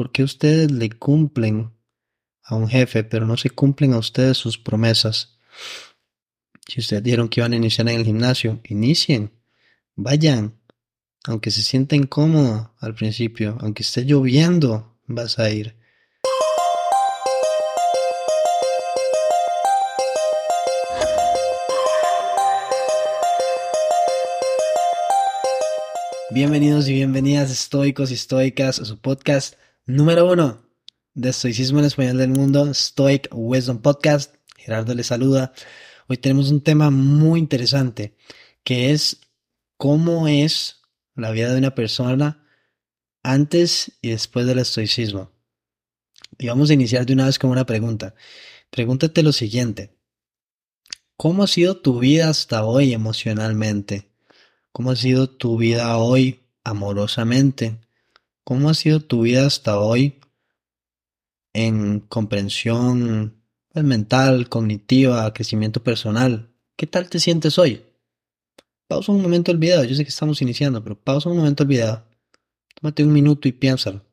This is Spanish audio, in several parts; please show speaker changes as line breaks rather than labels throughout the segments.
¿Por qué ustedes le cumplen a un jefe, pero no se cumplen a ustedes sus promesas? Si ustedes dijeron que iban a iniciar en el gimnasio, inicien, vayan, aunque se sienta incómodo al principio, aunque esté lloviendo, vas a ir. Bienvenidos y bienvenidas estoicos y estoicas a su podcast número uno de estoicismo en español del mundo, Stoic Wisdom Podcast. Gerardo les saluda. Hoy tenemos un tema muy interesante que es cómo es la vida de una persona antes y después del estoicismo. Y vamos a iniciar de una vez con una pregunta. Pregúntate lo siguiente. ¿Cómo ha sido tu vida hasta hoy emocionalmente? ¿Cómo ha sido tu vida hoy amorosamente? ¿Cómo ha sido tu vida hasta hoy en comprensión pues, mental, cognitiva, crecimiento personal? ¿Qué tal te sientes hoy? Pausa un momento el video. Yo sé que estamos iniciando, pero pausa un momento el video. Tómate un minuto y piénsalo.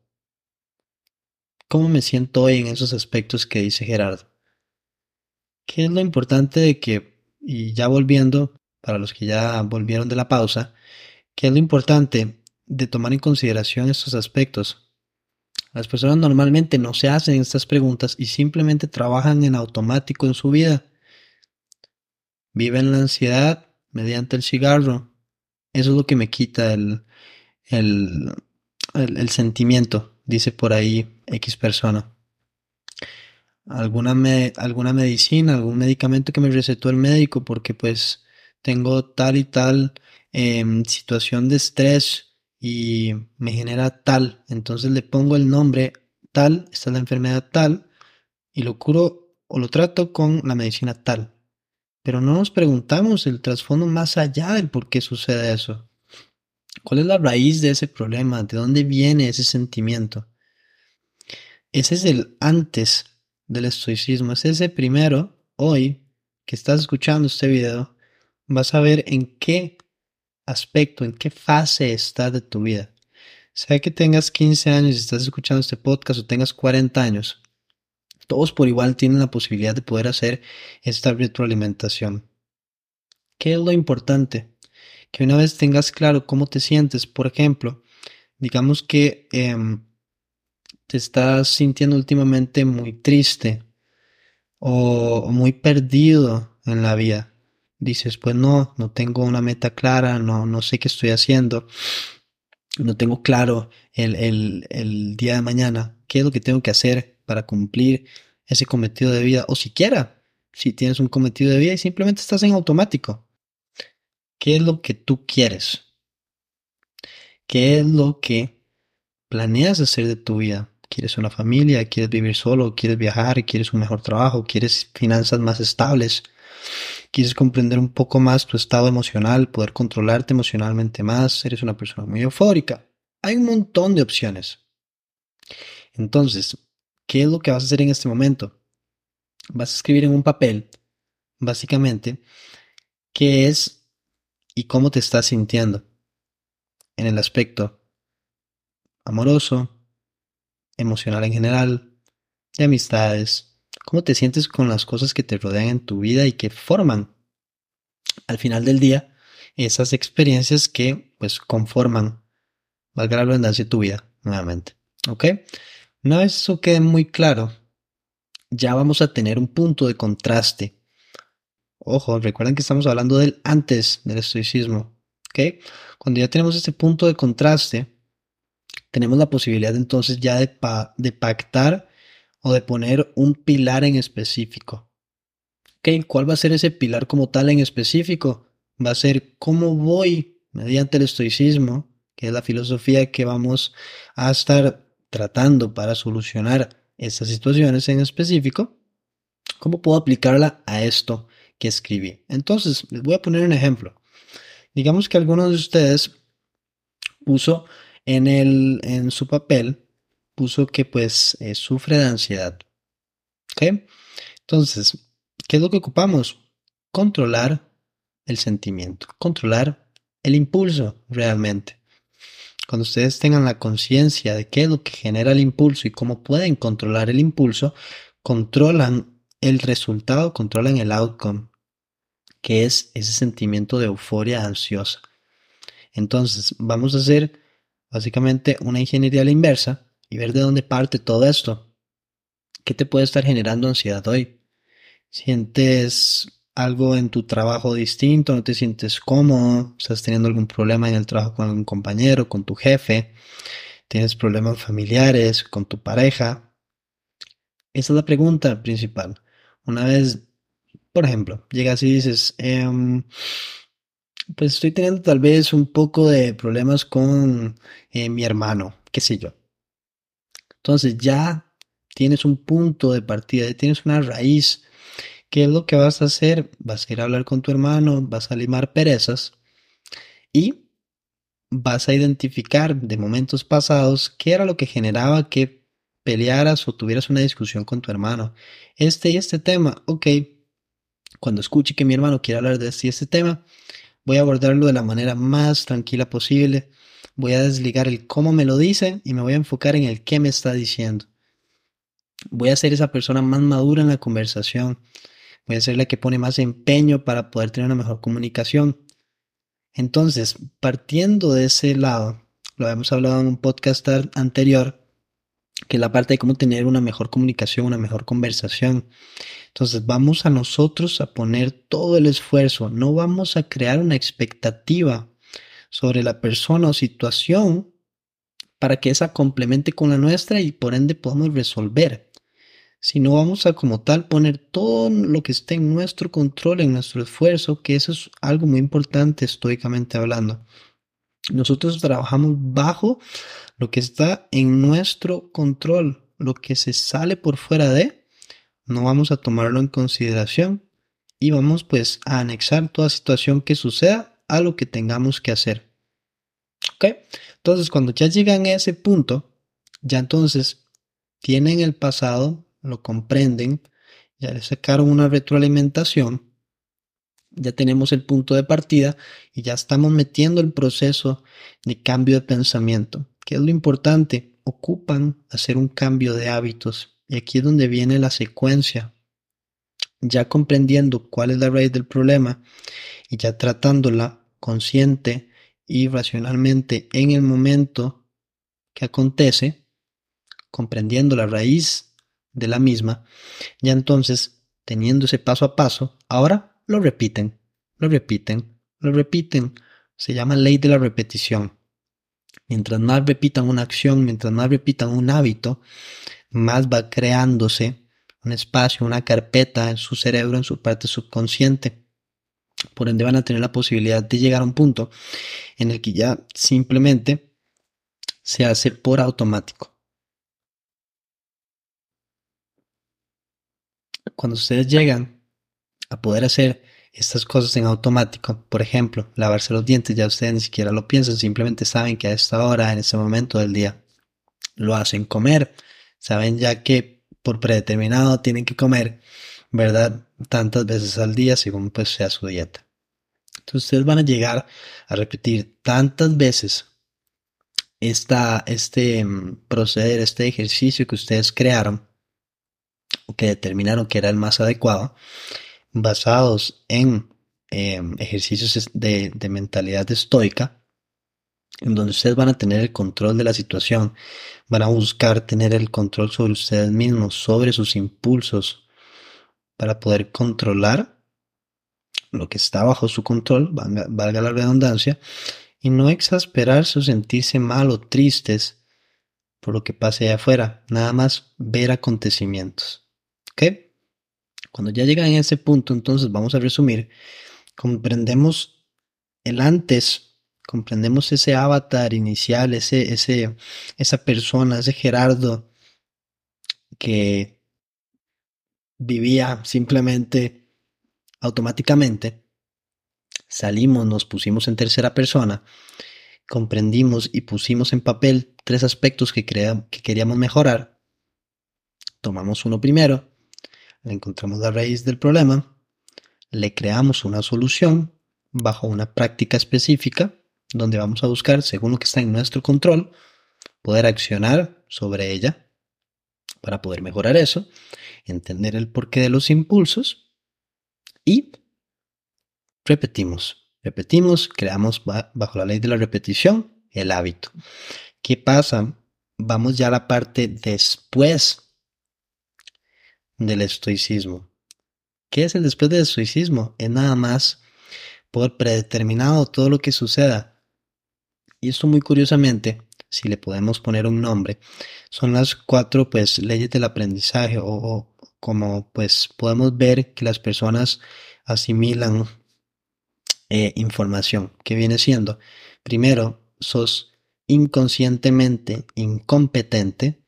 ¿Cómo me siento hoy en esos aspectos que dice Gerardo? ¿Qué es lo importante de que, y ya volviendo, para los que ya volvieron de la pausa, que es lo importante de tomar en consideración estos aspectos. Las personas normalmente no se hacen estas preguntas y simplemente trabajan en automático en su vida. Viven la ansiedad mediante el cigarro. Eso es lo que me quita el, el, el, sentimiento, dice por ahí X persona. Alguna, me, alguna medicina, algún medicamento que me recetó el médico porque pues tengo tal y tal em, situación de estrés y me genera tal, entonces le pongo el nombre tal, esta es la enfermedad tal, y lo curo o lo trato con la medicina tal. Pero no nos preguntamos el trasfondo más allá del por qué sucede eso. ¿Cuál es la raíz de ese problema? ¿De dónde viene ese sentimiento? Ese es el antes del estoicismo. Es ese primero, hoy, que estás escuchando este video, vas a ver en qué aspecto, en qué fase estás de tu vida. Sea que tengas 15 años y estás escuchando este podcast o tengas 40 años, todos por igual tienen la posibilidad de poder hacer esta retroalimentación. ¿Qué es lo importante? Que una vez tengas claro cómo te sientes, por ejemplo, digamos que em, te estás sintiendo últimamente muy triste o muy perdido en la vida dices, pues no, no tengo una meta clara, no, no sé qué estoy haciendo, no tengo claro el, el, el día de mañana, qué es lo que tengo que hacer para cumplir ese cometido de vida, o siquiera si tienes un cometido de vida y simplemente estás en automático. ¿Qué es lo que tú quieres? ¿Qué es lo que planeas hacer de tu vida? ¿Quieres una familia? ¿Quieres vivir solo? ¿Quieres viajar? ¿Quieres un mejor trabajo? ¿Quieres finanzas más estables? Quieres comprender un poco más tu estado emocional, poder controlarte emocionalmente más, eres una persona muy eufórica. Hay un montón de opciones. Entonces, ¿qué es lo que vas a hacer en este momento? Vas a escribir en un papel, básicamente, qué es y cómo te estás sintiendo en el aspecto amoroso, emocional en general, de amistades, cómo te sientes con las cosas que te rodean en tu vida y que forman al final del día esas experiencias que pues conforman, valga la redundancia, tu vida nuevamente. ¿Ok? Una vez eso quede muy claro, ya vamos a tener un punto de contraste. Ojo, recuerden que estamos hablando del antes del estoicismo. ¿Ok? Cuando ya tenemos este punto de contraste, tenemos la posibilidad entonces ya de, de pactar o de poner un pilar en específico. ¿Cuál va a ser ese pilar como tal en específico? Va a ser cómo voy mediante el estoicismo, que es la filosofía que vamos a estar tratando para solucionar estas situaciones en específico, cómo puedo aplicarla a esto que escribí. Entonces, les voy a poner un ejemplo. Digamos que alguno de ustedes puso en, el, en su papel puso que pues eh, sufre de ansiedad. ¿Ok? Entonces, ¿qué es lo que ocupamos? Controlar el sentimiento, controlar el impulso realmente. cuando ustedes tengan la conciencia de qué es lo que genera el impulso y cómo pueden controlar el impulso, controlan el resultado, controlan el outcome, que es ese sentimiento de euforia ansiosa. Entonces, vamos a hacer básicamente una ingeniería a la inversa y ver de dónde parte todo esto. ¿Qué te puede estar generando ansiedad hoy? ¿Sientes algo en tu trabajo distinto? ¿No te sientes cómodo? ¿Estás teniendo algún problema en el trabajo con algún compañero, con tu jefe? ¿Tienes problemas familiares, con tu pareja? Esa es la pregunta principal. Una vez, por ejemplo, llegas y dices, em, pues estoy teniendo tal vez un poco de problemas con eh, mi hermano, qué sé yo. Entonces ya tienes un punto de partida, tienes una raíz. ¿Qué es lo que vas a hacer? Vas a ir a hablar con tu hermano, vas a limar perezas y vas a identificar de momentos pasados qué era lo que generaba que pelearas o tuvieras una discusión con tu hermano. Este y este tema, ok. Cuando escuche que mi hermano quiere hablar de este y este tema, Voy a abordarlo de la manera más tranquila posible. Voy a desligar el cómo me lo dice y me voy a enfocar en el qué me está diciendo. Voy a ser esa persona más madura en la conversación. Voy a ser la que pone más empeño para poder tener una mejor comunicación. Entonces, partiendo de ese lado, lo habíamos hablado en un podcast anterior, que es la parte de cómo tener una mejor comunicación, una mejor conversación. Entonces vamos a nosotros a poner todo el esfuerzo, no vamos a crear una expectativa sobre la persona o situación para que esa complemente con la nuestra y por ende podamos resolver. Sino vamos a como tal poner todo lo que esté en nuestro control, en nuestro esfuerzo, que eso es algo muy importante estoicamente hablando. Nosotros trabajamos bajo lo que está en nuestro control, lo que se sale por fuera de, no vamos a tomarlo en consideración y vamos pues a anexar toda situación que suceda a lo que tengamos que hacer. ¿Ok? Entonces cuando ya llegan a ese punto, ya entonces tienen el pasado, lo comprenden, ya les sacaron una retroalimentación ya tenemos el punto de partida y ya estamos metiendo el proceso de cambio de pensamiento. ¿Qué es lo importante? Ocupan hacer un cambio de hábitos. Y aquí es donde viene la secuencia. Ya comprendiendo cuál es la raíz del problema y ya tratándola consciente y racionalmente en el momento que acontece, comprendiendo la raíz de la misma, ya entonces, teniendo ese paso a paso, ahora lo repiten, lo repiten, lo repiten. Se llama ley de la repetición. Mientras más repitan una acción, mientras más repitan un hábito, más va creándose un espacio, una carpeta en su cerebro, en su parte subconsciente. Por ende van a tener la posibilidad de llegar a un punto en el que ya simplemente se hace por automático. Cuando ustedes llegan a poder hacer estas cosas en automático. Por ejemplo, lavarse los dientes, ya ustedes ni siquiera lo piensan, simplemente saben que a esta hora, en ese momento del día, lo hacen comer. Saben ya que por predeterminado tienen que comer, ¿verdad? Tantas veces al día según pues sea su dieta. Entonces ustedes van a llegar a repetir tantas veces esta, este mm, proceder, este ejercicio que ustedes crearon o que determinaron que era el más adecuado, basados en em, ejercicios de, de mentalidad estoica, en donde ustedes van a tener el control de la situación, van a buscar tener el control sobre ustedes mismos, sobre sus impulsos, para poder controlar lo que está bajo su control, valga, la redundancia, y no exasperarse o sentirse mal o tristes por lo que pase allá afuera, nada más ver acontecimientos. ¿Ok? Cuando ya llegan a ese punto, entonces vamos a resumir, comprendemos el antes, comprendemos ese avatar inicial, ese, ese, esa persona, ese Gerardo que vivía simplemente automáticamente. Salimos, nos pusimos en tercera persona, comprendimos y pusimos en papel tres aspectos que, que queríamos mejorar. Tomamos uno primero, encontramos la raíz del problema, le creamos una solución bajo una práctica específica donde vamos a buscar, según lo que está en nuestro control, poder accionar sobre ella para poder mejorar eso, entender el porqué de los impulsos y repetimos, repetimos, creamos bajo la ley de la repetición el hábito. ¿Qué pasa? Vamos ya a la parte después del estoicismo. ¿Qué es el después del estoicismo? Es nada más por predeterminado todo lo que suceda. Y esto muy curiosamente, si le podemos poner un nombre, son las cuatro pues leyes del aprendizaje o, como pues podemos ver que las personas asimilan eh, información que viene siendo primero sos inconscientemente incompetente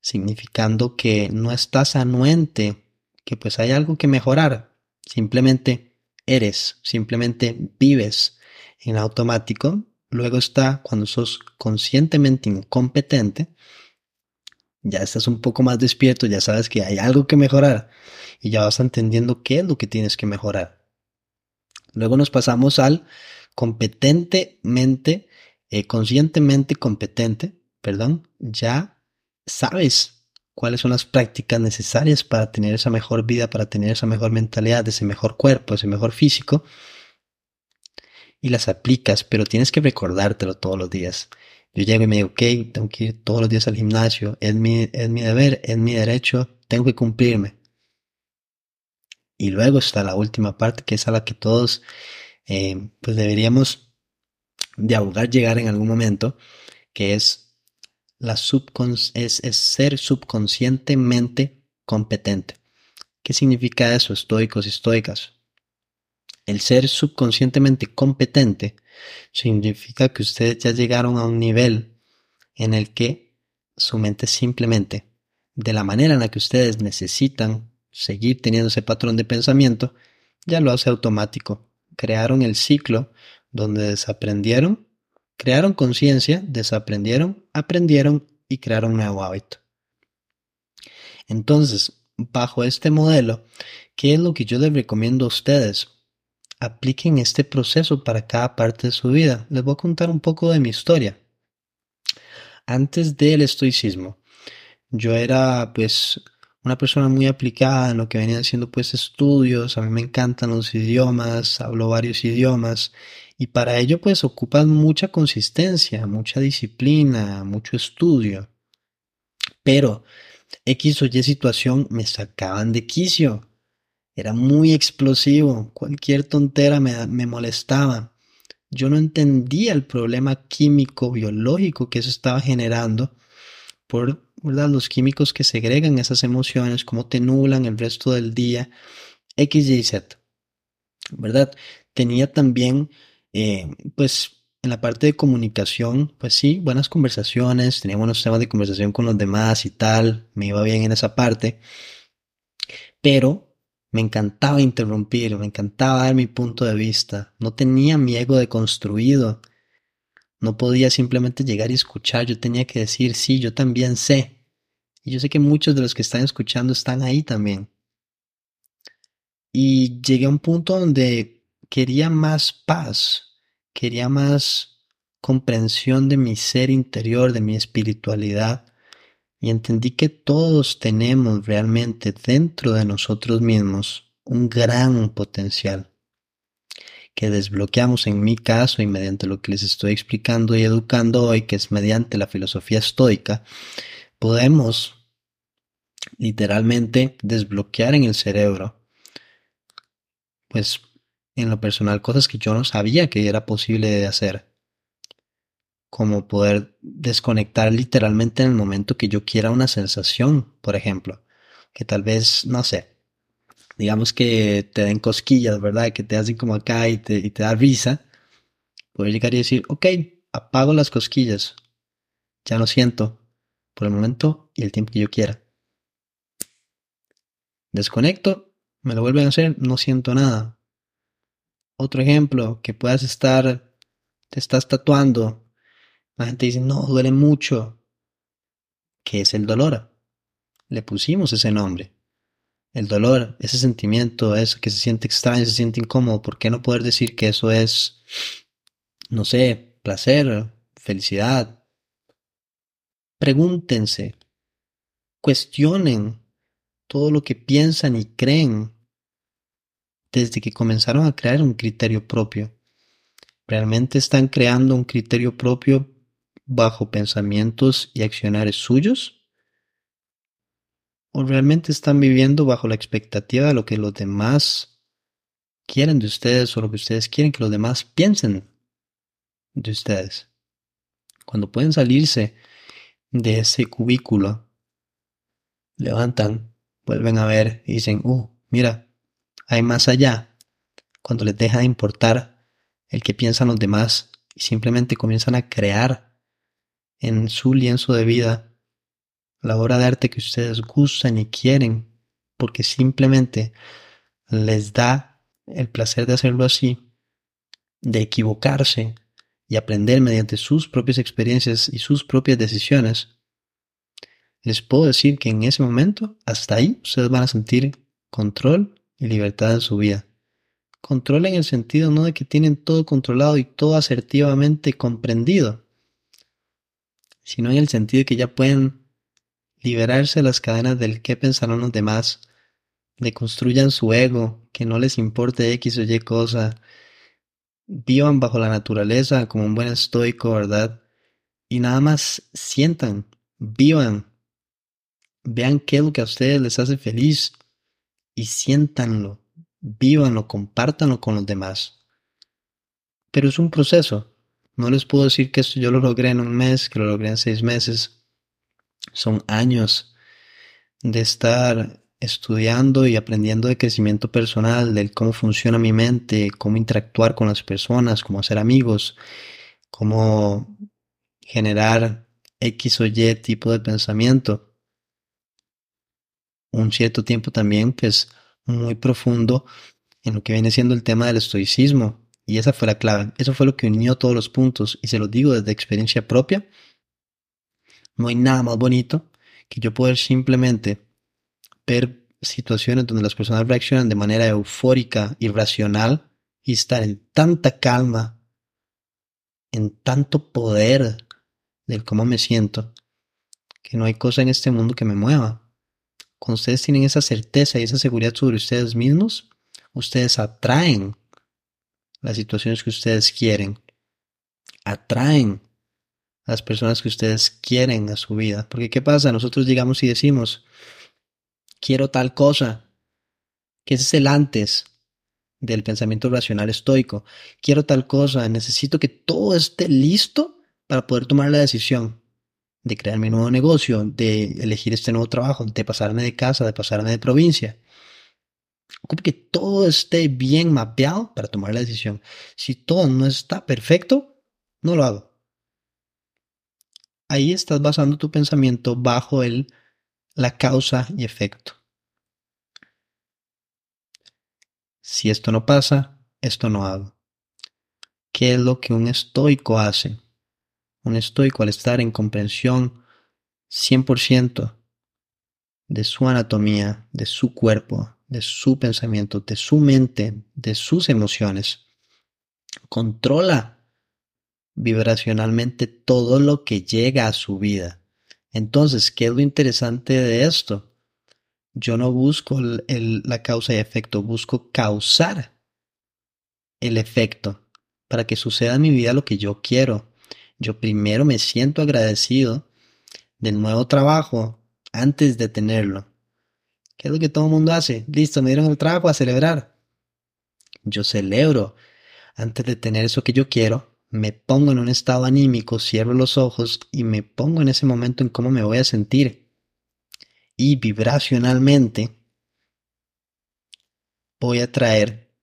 significando que no estás anuente que pues hay algo que mejorar simplemente eres simplemente vives en automático Luego está cuando sos conscientemente incompetente, ya estás un poco más despierto, ya sabes que hay algo que mejorar y ya vas entendiendo qué es lo que tienes que mejorar. Luego nos pasamos al competentemente, eh, conscientemente competente, perdón, ya sabes cuáles son las prácticas necesarias para tener esa mejor vida, para tener esa mejor mentalidad, ese mejor cuerpo, ese mejor físico y las aplicas, pero tienes que recordártelo todos los días. Yo llego y me digo, ok, tengo que ir todos los días al gimnasio, es mi, es mi deber, es mi derecho, tengo que cumplirme. Y luego está la última parte, que es a la que todos eh, pues deberíamos de abogar llegar en algún momento, que es, la es, es ser subconscientemente competente. ¿Qué significa eso, estoicos y estoicas? El ser subconscientemente competente significa que ustedes ya llegaron a un nivel en el que su mente simplemente, de la manera en la que ustedes necesitan seguir teniendo ese patrón de pensamiento, ya lo hace automático. Crearon el ciclo donde desaprendieron, crearon conciencia, desaprendieron, aprendieron y crearon un nuevo hábito. Entonces, bajo este modelo, ¿qué es lo que yo les recomiendo a ustedes? Apliquen este proceso para cada parte de su vida. Les voy a contar un poco de mi historia. Antes del estoicismo, yo era pues una persona muy aplicada en lo que venían siendo pues estudios, a mí me encantan los idiomas, hablo varios idiomas y para ello pues ocupan mucha consistencia, mucha disciplina, mucho estudio. Pero X o Y situación me sacaban de quicio. Era muy explosivo, cualquier tontera me, molestaba. Yo no entendía el problema químico, biológico que eso estaba generando por los químicos que segregan esas emociones, cómo te nublan el resto del día, X, Y, Z. ¿Verdad? Tenía también, eh, pues, en la parte de comunicación, pues sí, buenas conversaciones, tenía buenos temas de conversación con los demás y tal, me iba bien en esa parte, pero me encantaba interrumpir, me encantaba dar mi punto de vista. No tenía mi ego deconstruido. No podía simplemente llegar y escuchar. Yo tenía que decir, sí, yo también sé. Y yo sé que muchos de los que están escuchando están ahí también. Y llegué a un punto donde quería más paz, quería más comprensión de mi ser interior, de mi espiritualidad y entendí que todos tenemos realmente dentro de nosotros mismos un gran potencial que desbloqueamos en mi caso y mediante lo que les estoy explicando y educando hoy, que es mediante la filosofía estoica, podemos literalmente desbloquear en el cerebro, pues en lo personal, cosas que yo no sabía que era posible de hacer como poder desconectar literalmente en el momento que yo quiera una sensación, por ejemplo, que tal vez, no sé, digamos que te den cosquillas, ¿verdad? Que te hacen como acá y te, da risa, poder llegar y decir, ok, apago las cosquillas, ya no siento por el momento y el tiempo que yo quiera. Desconecto, me lo vuelven a hacer, no siento nada. Otro ejemplo, que puedas estar, te estás tatuando la gente dice, no, duele mucho. ¿Qué es el dolor? Le pusimos ese nombre. El dolor, ese sentimiento, eso que se siente extraño, se siente incómodo. ¿Por qué no poder decir que eso es, no sé, placer, felicidad. Pregúntense, cuestionen todo lo que piensan y creen desde que comenzaron a crear un criterio propio. ¿Realmente están creando un criterio propio bajo pensamientos y accionarios suyos? ¿O realmente están viviendo bajo la expectativa de lo que los demás quieren de ustedes o lo que ustedes quieren que los demás piensen de ustedes? Cuando pueden salirse de ese cubículo, levantan, vuelven a ver y dicen, uh, mira, hay más allá. Cuando les deja de importar el que piensan los demás y simplemente comienzan a crear en su lienzo de vida la obra de arte que ustedes gustan y quieren, porque simplemente les da el placer de hacerlo así, de equivocarse y aprender mediante sus propias experiencias y sus propias decisiones, les puedo decir que en ese momento, hasta ahí, ustedes van a sentir control y libertad en su vida. Control en el sentido no de que tienen todo controlado y todo asertivamente comprendido, sino en el sentido de que ya pueden liberarse de las cadenas del qué pensarán los demás, de construyan su ego, que no les importe X o Y cosa, vivan bajo la naturaleza como un buen estoico, ¿verdad? Y nada más sientan, vivan, vean qué es lo que a ustedes les hace feliz y siéntanlo, vívanlo, compártanlo con los demás. Pero es un proceso. No les puedo decir que esto yo lo logré en un mes, que lo logré en seis meses. Son años de estar estudiando y aprendiendo de crecimiento personal, de cómo funciona mi mente, cómo interactuar con las personas, cómo hacer amigos, cómo generar X o Y tipo de pensamiento. Un cierto tiempo también, pues, muy profundo en lo que viene siendo el tema del estoicismo. Y esa fue la clave. Eso fue lo que unió todos los puntos. Y se los digo desde experiencia propia. No hay nada más bonito que yo poder simplemente ver situaciones donde las personas reaccionan de manera eufórica, irracional y estar en tanta calma, en tanto poder del cómo me siento, que no hay cosa en este mundo que me mueva. Cuando ustedes tienen esa certeza y esa seguridad sobre ustedes mismos, ustedes atraen las situaciones que ustedes quieren, atraen las personas que ustedes quieren a su vida. Porque ¿qué pasa? Nosotros llegamos y decimos, quiero tal cosa, que ese es el antes del pensamiento racional estoico. Quiero tal cosa, necesito que todo esté listo para poder tomar la decisión de crear mi nuevo negocio, de elegir este nuevo trabajo, de pasarme de casa, de pasarme de provincia. Ocupe que todo esté bien mapeado para tomar la decisión. Si todo no está perfecto, no lo hago. Ahí estás basando tu pensamiento bajo el la causa y efecto. Si esto no pasa, esto no hago. ¿Qué es lo que un estoico hace? Un estoico al estar en comprensión 100% de su anatomía, de su cuerpo, de su pensamiento, de su mente, de sus emociones, controla vibracionalmente todo lo que llega a su vida entonces, ¿qué es lo interesante de esto? Yo no busco la causa y efecto, busco causar el efecto para que suceda en mi vida lo que yo quiero. Yo primero me siento agradecido del nuevo trabajo antes de tenerlo. ¿Qué es lo que todo el mundo hace? Listo, me dieron el trabajo a celebrar. Yo celebro antes de tener eso que yo quiero me pongo en un estado anímico, cierro los ojos y me pongo en ese momento en cómo me voy a sentir. Y vibracionalmente voy a traer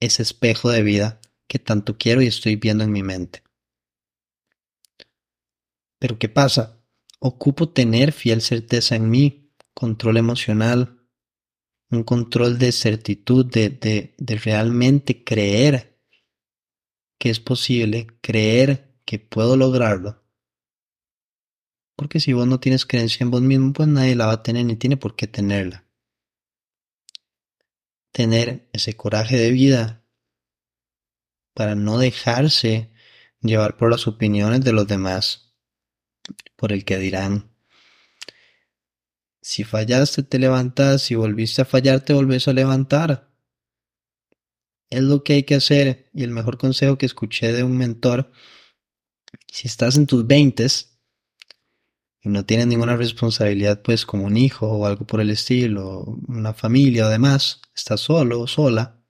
ese espejo de vida que tanto quiero y estoy viendo en mi mente. Pero ¿qué pasa? Ocupo tener fiel certeza en mí, control emocional, un control de certitud, de, de, de realmente creer que es posible, creer que puedo lograrlo. Porque si vos no tienes creencia en vos mismo, pues nadie la va a tener ni tiene por qué tenerla. Tener ese coraje de vida para no dejarse llevar por las opiniones de los demás, por el que dirán. Si fallaste, te levantas, si volviste a fallar, te volvés a levantar. Es lo que hay que hacer. Y el mejor consejo que escuché de un mentor, si estás en tus veintes y no tienes ninguna responsabilidad pues como un hijo o algo por el estilo, una familia o demás, estás solo o sola,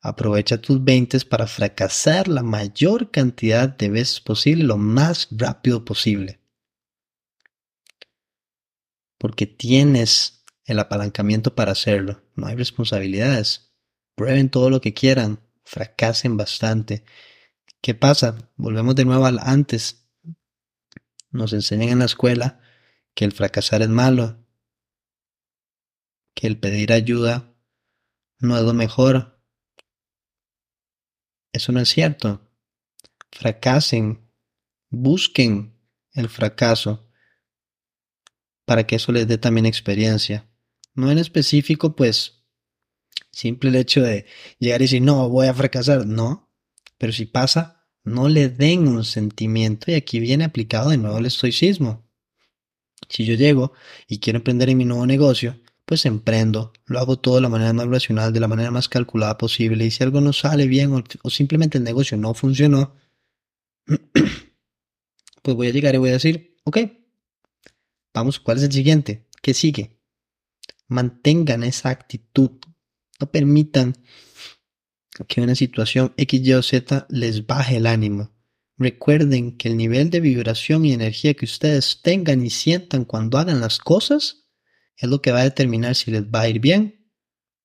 aprovecha tus veintes para fracasar la mayor cantidad de veces posible, lo más rápido posible porque tienes el apalancamiento para hacerlo. No hay responsabilidades. Prueben todo lo que quieran, fracasen bastante. ¿Qué pasa? Volvemos de nuevo al antes. Nos enseñan en la escuela que el fracasar es malo, que el pedir ayuda no es lo mejor. Eso no es cierto. Fracasen, busquen el fracaso para que eso les dé también experiencia. No en específico, pues, simple el hecho de llegar y decir, no, voy a fracasar, no. Pero si pasa, no le den un sentimiento y aquí viene aplicado de nuevo el estoicismo. Si yo llego y quiero emprender en mi nuevo negocio, pues emprendo, lo hago todo de la manera más racional, de la manera más calculada posible y si algo no sale bien o, simplemente el negocio no funcionó, pues voy a llegar y voy a decir, ok, Vamos, ¿cuál es el siguiente? ¿Qué sigue? Mantengan esa actitud. No permitan que una situación X, Y o Z les baje el ánimo. Recuerden que el nivel de vibración y energía que ustedes tengan y sientan cuando hagan las cosas es lo que va a determinar si les va a ir bien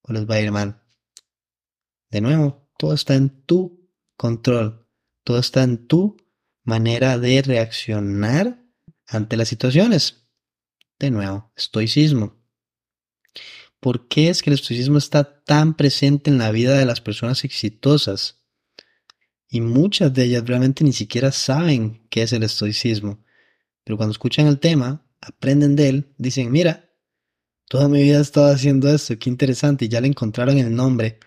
o les va a ir mal. De nuevo, todo está en tu control. Todo está en tu manera de reaccionar ante las situaciones. De nuevo, estoicismo. ¿Por qué es que el estoicismo está tan presente en la vida de las personas exitosas? Y muchas de ellas realmente ni siquiera saben qué es el estoicismo. Pero cuando escuchan el tema, aprenden de él, dicen, mira, toda mi vida he estado haciendo esto, qué interesante, y ya le encontraron el nombre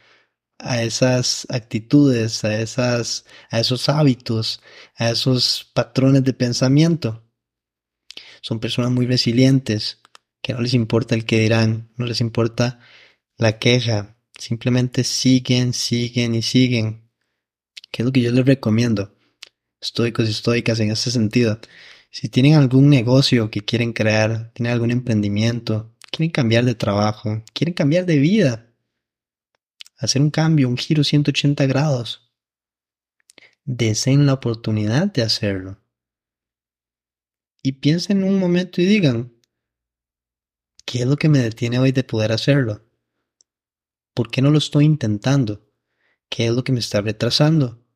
a esas actitudes, a, esas, a esos hábitos, a esos patrones de pensamiento son personas muy resilientes, que no les importa el que dirán, no les importa la queja, simplemente siguen, siguen y siguen. ¿Qué es lo que yo les recomiendo? Estoicos y estoicas en ese sentido. Si tienen algún negocio que quieren crear, tienen algún emprendimiento, quieren cambiar de trabajo, quieren cambiar de vida, hacer un cambio, un giro 180 grados, deseen la oportunidad de hacerlo y piensen un momento y digan, ¿qué es lo que me detiene hoy de poder hacerlo? ¿Por qué no lo estoy intentando? ¿Qué es lo que me está retrasando?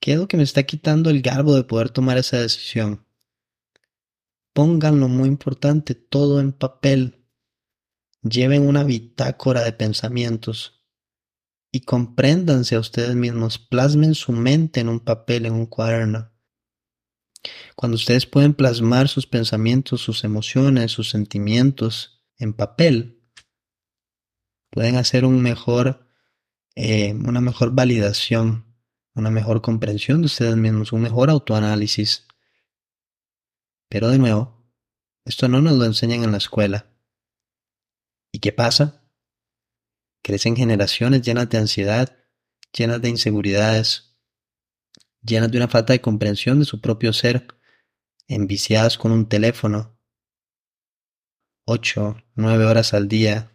¿Qué es lo que me está quitando el garbo de poder tomar esa decisión? Pónganlo muy importante todo en papel. Lleven una bitácora de pensamientos y compréndanse a ustedes mismos. Plasmen su mente en un papel, en un cuaderno. Cuando ustedes pueden plasmar sus pensamientos, sus emociones, sus sentimientos en papel, pueden hacer eh, una mejor validación, una mejor comprensión de ustedes mismos, un mejor autoanálisis. Pero de nuevo, esto no nos lo enseñan en la escuela. ¿Y qué pasa? Crecen generaciones llenas de ansiedad, llenas de inseguridades, llenas de una falta de comprensión de su propio ser, enviciadas con un teléfono, ocho, nueve horas al día,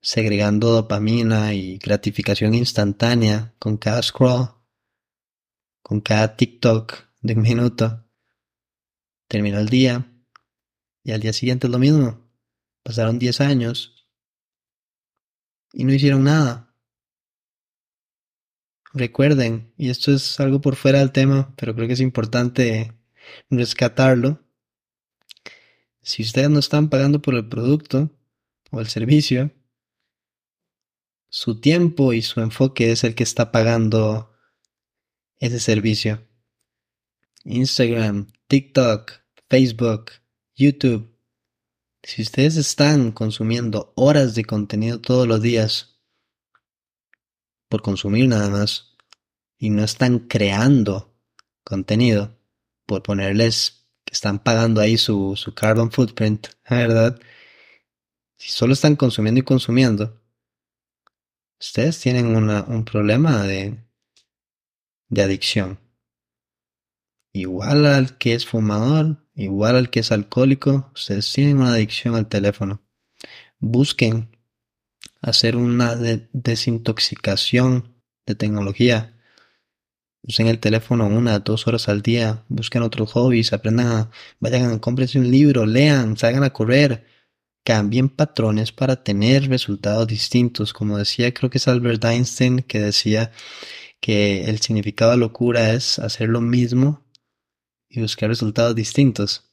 segregando dopamina y gratificación instantánea con cada scroll, con cada TikTok de un minuto. Terminó el día y al día siguiente es lo mismo. Pasaron diez años y no hicieron nada. Recuerden, y esto es algo por fuera del tema, pero creo que es importante rescatarlo. Si ustedes no están pagando por el producto o el servicio, su tiempo y su enfoque es el que está pagando ese servicio. Instagram, TikTok, Facebook, YouTube. Si ustedes están consumiendo horas de contenido todos los días, por consumir nada más y no están creando contenido, por ponerles que están pagando ahí su, su carbon footprint, ¿verdad? Si solo están consumiendo y consumiendo, ustedes tienen una, un problema de, de adicción. Igual al que es fumador, igual al que es alcohólico, ustedes tienen una adicción al teléfono. Busquen hacer una desintoxicación de tecnología. Usen el teléfono una, dos horas al día, busquen otros hobbies, aprendan a, vayan a cómprense un libro, lean, salgan a correr, cambien patrones para tener resultados distintos. Como decía, creo que es Albert Einstein que decía que el significado de locura es hacer lo mismo y buscar resultados distintos.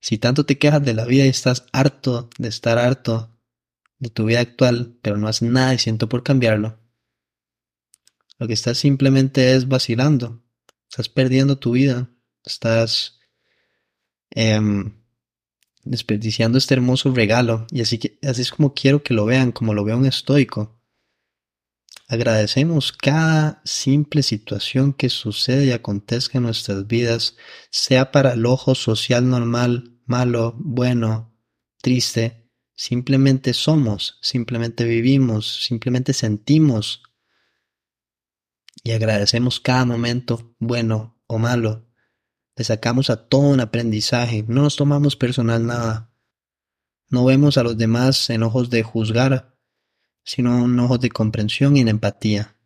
Si tanto te quejas de la vida y estás harto de estar harto de tu vida actual, pero no haces nada y siento por cambiarlo, lo que estás simplemente es vacilando. Estás perdiendo tu vida. Estás em, desperdiciando este hermoso regalo. Y así, que, así es como quiero que lo vean, como lo veo un estoico. Agradecemos cada simple situación que sucede y acontezca en nuestras vidas, sea para el ojo social normal, malo, bueno, triste. Simplemente somos, simplemente vivimos, simplemente sentimos y agradecemos cada momento, bueno o malo. Le sacamos a todo un aprendizaje, no nos tomamos personal nada. No vemos a los demás en ojos de juzgar, sino en ojos de comprensión y en empatía,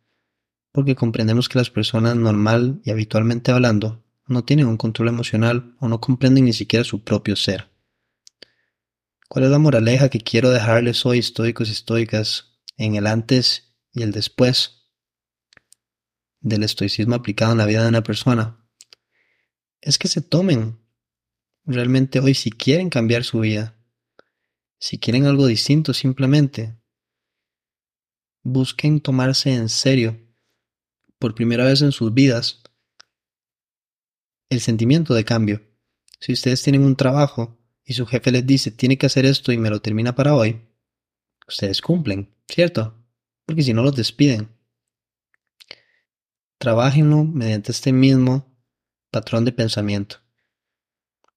porque comprendemos que las personas normal y habitualmente hablando no tienen un control emocional o no comprenden ni siquiera su propio ser. ¿Cuál es la moraleja que quiero dejarles hoy, estoicos y estoicas, en el antes y el después del estoicismo aplicado en la vida de una persona? Es que se tomen realmente hoy si quieren cambiar su vida, si quieren algo distinto simplemente, busquen tomarse en serio por primera vez en sus vidas el sentimiento de cambio. Si ustedes tienen un trabajo y su jefe les dice tiene que hacer esto y me lo termina para hoy, ustedes cumplen, ¿cierto? Porque si no los despiden. Trabajenlo mediante este mismo patrón de pensamiento.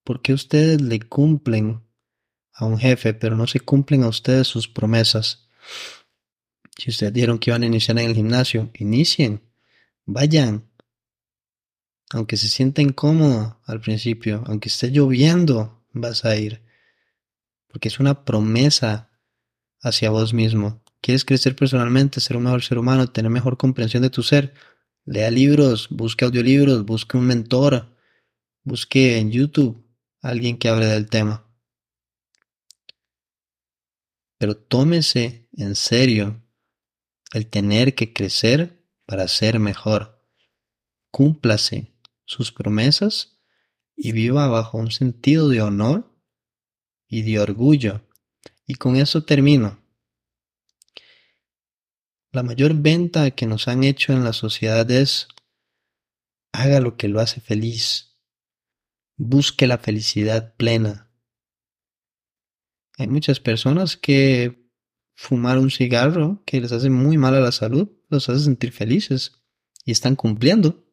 ¿Por qué ustedes le cumplen a un jefe pero no se cumplen a ustedes sus promesas? Si ustedes dijeron que iban a iniciar en el gimnasio, inicien, vayan. Aunque se sienta incómodo al principio, aunque esté lloviendo, vas a ir. Porque es una promesa hacia vos mismo. ¿Quieres crecer personalmente, ser un mejor ser humano, tener mejor comprensión de tu ser? Lea libros, busque audiolibros, busque un mentor, busque en YouTube alguien que hable del tema. Pero tómese en serio el tener que crecer para ser mejor. Cúmplase sus promesas y viva bajo un sentido de honor y de orgullo. Y con eso termino. La mayor venta que nos han hecho en la sociedad es haga lo que lo hace feliz. Busque la felicidad plena. Hay muchas personas que fumar un cigarro que les hace muy mal a la salud, los hace sentir felices y están cumpliendo.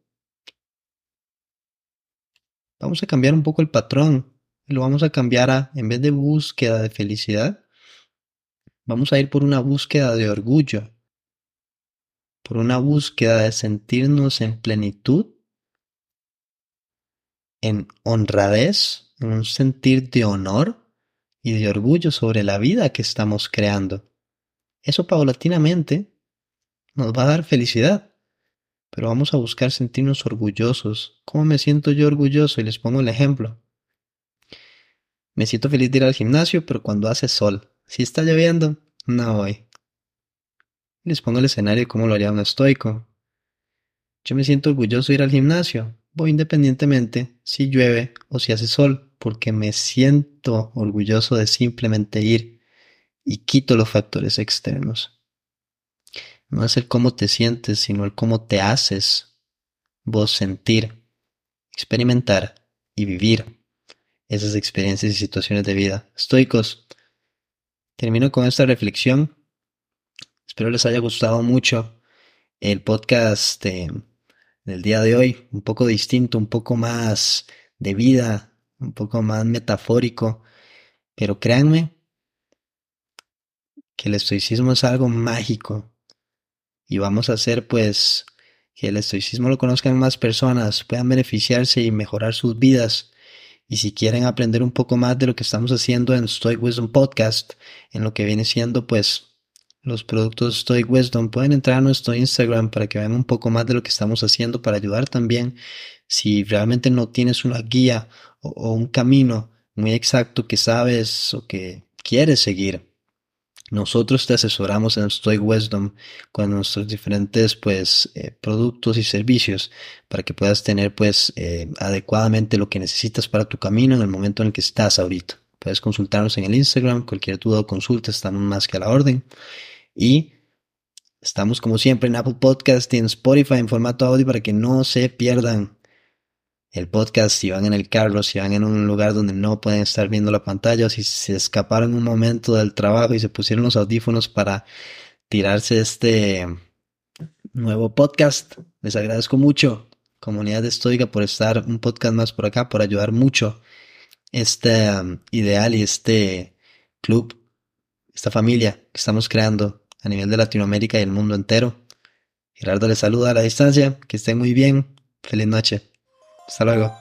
Vamos a cambiar un poco el patrón. Lo vamos a cambiar a, en vez de búsqueda de felicidad, vamos a ir por una búsqueda de orgullo, por una búsqueda de sentirnos en plenitud, en honradez, en un sentir de honor y de orgullo sobre la vida que estamos creando. Eso paulatinamente nos va a dar felicidad, pero vamos a buscar sentirnos orgullosos. ¿Cómo me siento yo orgulloso? Y les pongo el ejemplo. Me siento feliz de ir al gimnasio, pero cuando hace sol. Si está lloviendo, no voy. Les pongo el escenario de cómo lo haría un estoico. Yo me siento orgulloso de ir al gimnasio. Voy independientemente si llueve o si hace sol, porque me siento orgulloso de simplemente ir y quito los factores externos. No es el cómo te sientes, sino el cómo te haces vos sentir, experimentar y vivir esas experiencias y situaciones de vida. Estoicos, termino con esta reflexión. Espero les haya gustado mucho el podcast del día de hoy, un poco distinto, un poco más de vida, un poco más metafórico, pero créanme que el estoicismo es algo mágico y vamos a hacer pues que el estoicismo lo conozcan más personas, puedan beneficiarse y mejorar sus vidas. Y si quieren aprender un poco más de lo que estamos haciendo en Stoic Wisdom Podcast, en lo que viene siendo pues los productos Stoic Wisdom, pueden entrar a nuestro Instagram para que vean un poco más de lo que estamos haciendo para ayudar también. Si realmente no tienes una guía o, un camino muy exacto que sabes o que quieres seguir, nosotros te asesoramos en Stoic Wisdom con nuestros diferentes pues eh, productos y servicios para que puedas tener pues eh, adecuadamente lo que necesitas para tu camino en el momento en el que estás ahorita. Puedes consultarnos en el Instagram, cualquier duda o consulta, estamos más que a la orden. Y estamos como siempre en Apple Podcast y en Spotify en formato audio para que no se pierdan el podcast, si van en el carro, si van en un lugar donde no pueden estar viendo la pantalla, si se escaparon un momento del trabajo y se pusieron los audífonos para tirarse este nuevo podcast. Les agradezco mucho, comunidad de Estoica, por estar un podcast más por acá, por ayudar mucho este um, ideal y este club, esta familia que estamos creando a nivel de Latinoamérica y el mundo entero. Gerardo les saluda a la distancia, que estén muy bien, feliz noche. Hasta luego.